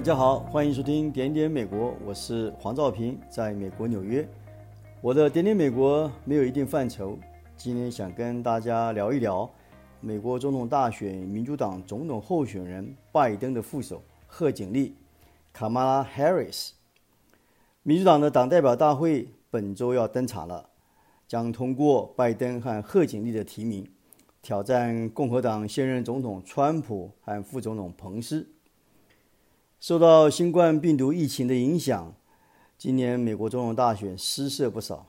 大家好，欢迎收听点点美国，我是黄兆平，在美国纽约。我的点点美国没有一定范畴，今天想跟大家聊一聊美国总统大选民主党总统候选人拜登的副手贺锦丽 （Kamala Harris）。民主党的党代表大会本周要登场了，将通过拜登和贺锦丽的提名，挑战共和党现任总统川普和副总统彭斯。受到新冠病毒疫情的影响，今年美国总统大选失色不少，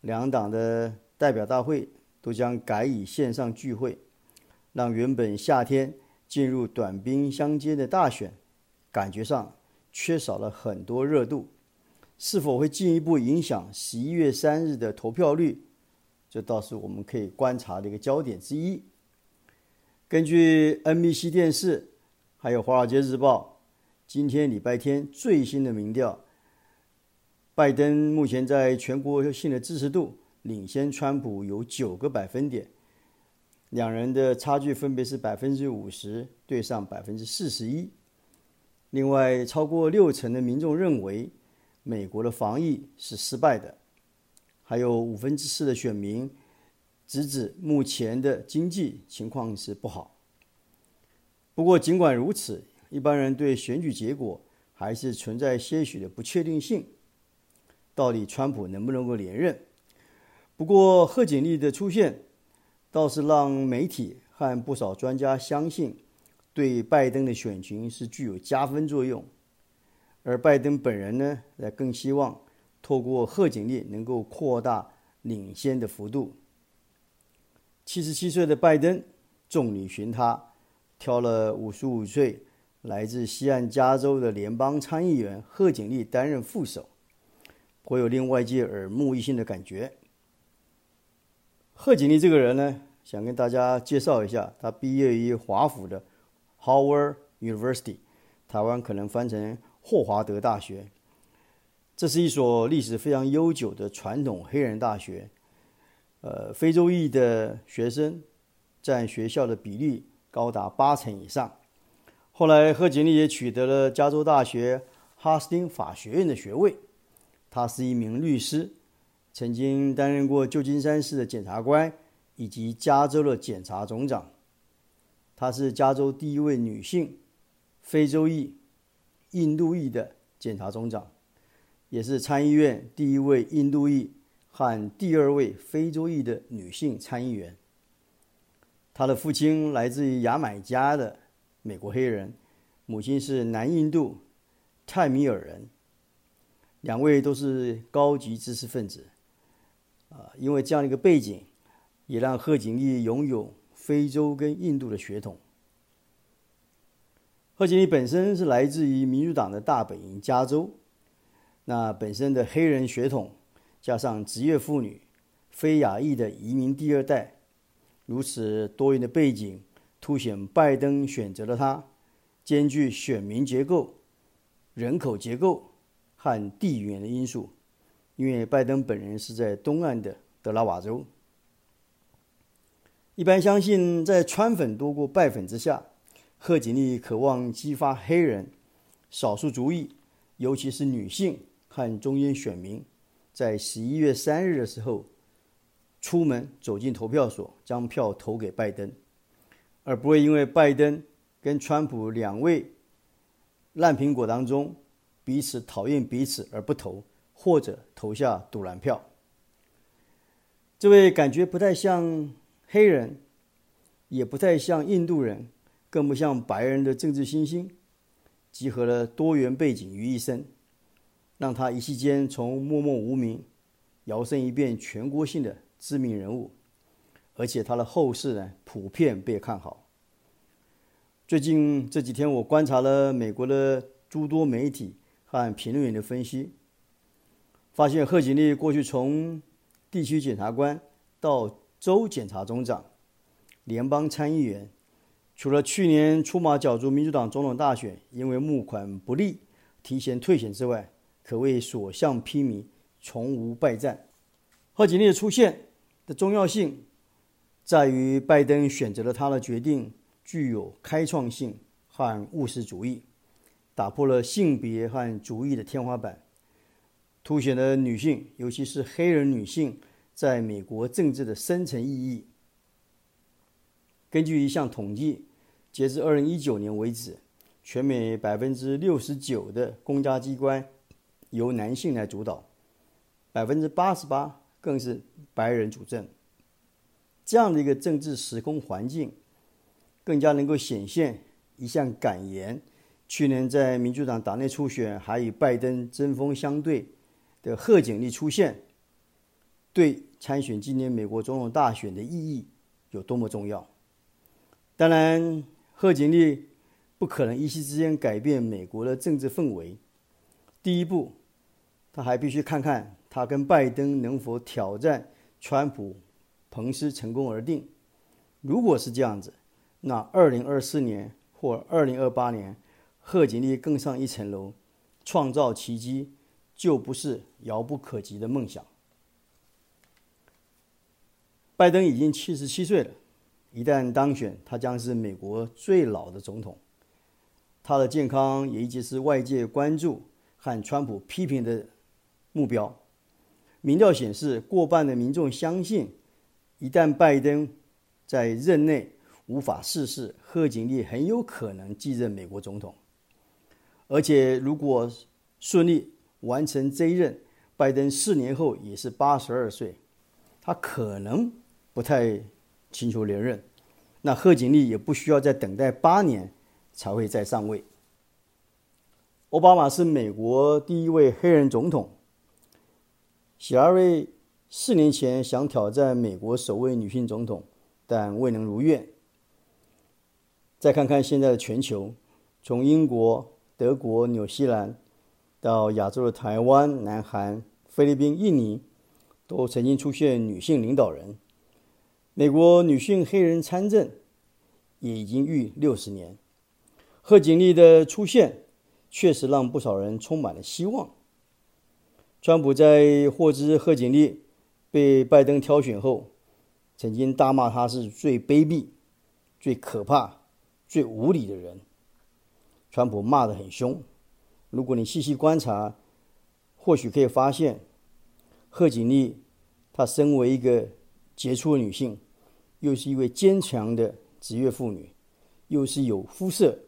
两党的代表大会都将改以线上聚会，让原本夏天进入短兵相接的大选，感觉上缺少了很多热度。是否会进一步影响十一月三日的投票率？这倒是我们可以观察的一个焦点之一。根据 NBC 电视还有《华尔街日报》。今天礼拜天最新的民调，拜登目前在全国性的支持度领先川普有九个百分点，两人的差距分别是百分之五十对上百分之四十一。另外，超过六成的民众认为美国的防疫是失败的，还有五分之四的选民直指目前的经济情况是不好。不过，尽管如此，一般人对选举结果还是存在些许的不确定性，到底川普能不能够连任？不过贺锦丽的出现倒是让媒体和不少专家相信，对拜登的选情是具有加分作用。而拜登本人呢，也更希望透过贺锦丽能够扩大领先的幅度。七十七岁的拜登，众里寻他，挑了五十五岁。来自西岸加州的联邦参议员贺锦丽担任副手，颇有令外界耳目一新的感觉。贺锦丽这个人呢，想跟大家介绍一下，他毕业于华府的 Howard University，台湾可能翻成霍华德大学。这是一所历史非常悠久的传统黑人大学，呃，非洲裔的学生占学校的比例高达八成以上。后来，贺锦丽也取得了加州大学哈斯汀法学院的学位。他是一名律师，曾经担任过旧金山市的检察官以及加州的检察总长。她是加州第一位女性非洲裔、印度裔的检察总长，也是参议院第一位印度裔和第二位非洲裔的女性参议员。她的父亲来自于牙买加的。美国黑人，母亲是南印度泰米尔人，两位都是高级知识分子，啊，因为这样的一个背景，也让贺锦丽拥有非洲跟印度的血统。贺锦丽本身是来自于民主党的大本营加州，那本身的黑人血统，加上职业妇女、非亚裔的移民第二代，如此多元的背景。凸显拜登选择了他，兼具选民结构、人口结构和地缘的因素。因为拜登本人是在东岸的德拉瓦州。一般相信，在川粉多过拜粉之下，贺锦丽渴望激发黑人、少数族裔，尤其是女性和中间选民，在十一月三日的时候，出门走进投票所，将票投给拜登。而不会因为拜登跟川普两位烂苹果当中彼此讨厌彼此而不投，或者投下赌蓝票。这位感觉不太像黑人，也不太像印度人，更不像白人的政治新星，集合了多元背景于一身，让他一夕间从默默无名摇身一变全国性的知名人物。而且他的后世呢，普遍被看好。最近这几天，我观察了美国的诸多媒体和评论员的分析，发现贺锦丽过去从地区检察官到州检察总长、联邦参议员，除了去年出马角逐民主党总统大选，因为募款不利提前退选之外，可谓所向披靡，从无败战。贺锦丽的出现的重要性。在于拜登选择了他的决定具有开创性和务实主义，打破了性别和族裔的天花板，凸显了女性，尤其是黑人女性在美国政治的深层意义。根据一项统计，截至二零一九年为止，全美百分之六十九的公家机关由男性来主导，百分之八十八更是白人主政。这样的一个政治时空环境，更加能够显现一项感言。去年在民主党党内初选还与拜登针锋相对的贺锦丽出现，对参选今年美国总统大选的意义有多么重要？当然，贺锦丽不可能一夕之间改变美国的政治氛围。第一步，他还必须看看他跟拜登能否挑战川普、彭斯成功而定。如果是这样子，那二零二四年或二零二八年。贺锦丽更上一层楼，创造奇迹就不是遥不可及的梦想。拜登已经七十七岁了，一旦当选，他将是美国最老的总统。他的健康也一直是外界关注和川普批评的目标。民调显示，过半的民众相信，一旦拜登在任内无法逝世，贺锦丽很有可能继任美国总统。而且，如果顺利完成这一任，拜登四年后也是八十二岁，他可能不太寻求连任。那贺锦丽也不需要再等待八年才会再上位。奥巴马是美国第一位黑人总统，希拉瑞四年前想挑战美国首位女性总统，但未能如愿。再看看现在的全球，从英国。德国、纽西兰，到亚洲的台湾、南韩、菲律宾、印尼，都曾经出现女性领导人。美国女性黑人参政也已经逾六十年。贺锦丽的出现确实让不少人充满了希望。川普在获知贺锦丽被拜登挑选后，曾经大骂她是最卑鄙、最可怕、最无理的人。川普骂得很凶，如果你细细观察，或许可以发现，贺锦丽她身为一个杰出的女性，又是一位坚强的职业妇女，又是有肤色，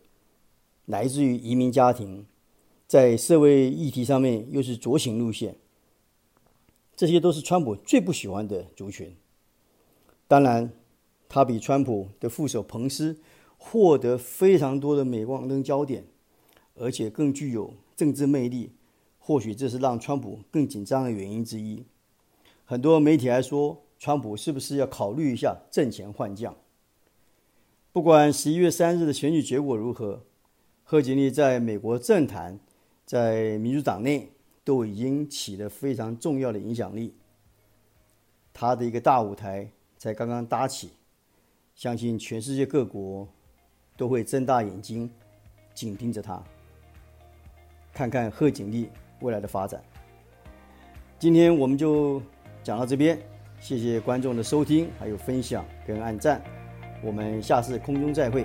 来自于移民家庭，在社会议题上面又是左倾路线，这些都是川普最不喜欢的族群。当然，她比川普的副手彭斯。获得非常多的镁光灯焦点，而且更具有政治魅力，或许这是让川普更紧张的原因之一。很多媒体还说，川普是不是要考虑一下阵前换将？不管十一月三日的选举结果如何，贺锦丽在美国政坛，在民主党内都已经起了非常重要的影响力。他的一个大舞台才刚刚搭起，相信全世界各国。都会睁大眼睛，紧盯着他，看看贺锦丽未来的发展。今天我们就讲到这边，谢谢观众的收听，还有分享跟按赞，我们下次空中再会。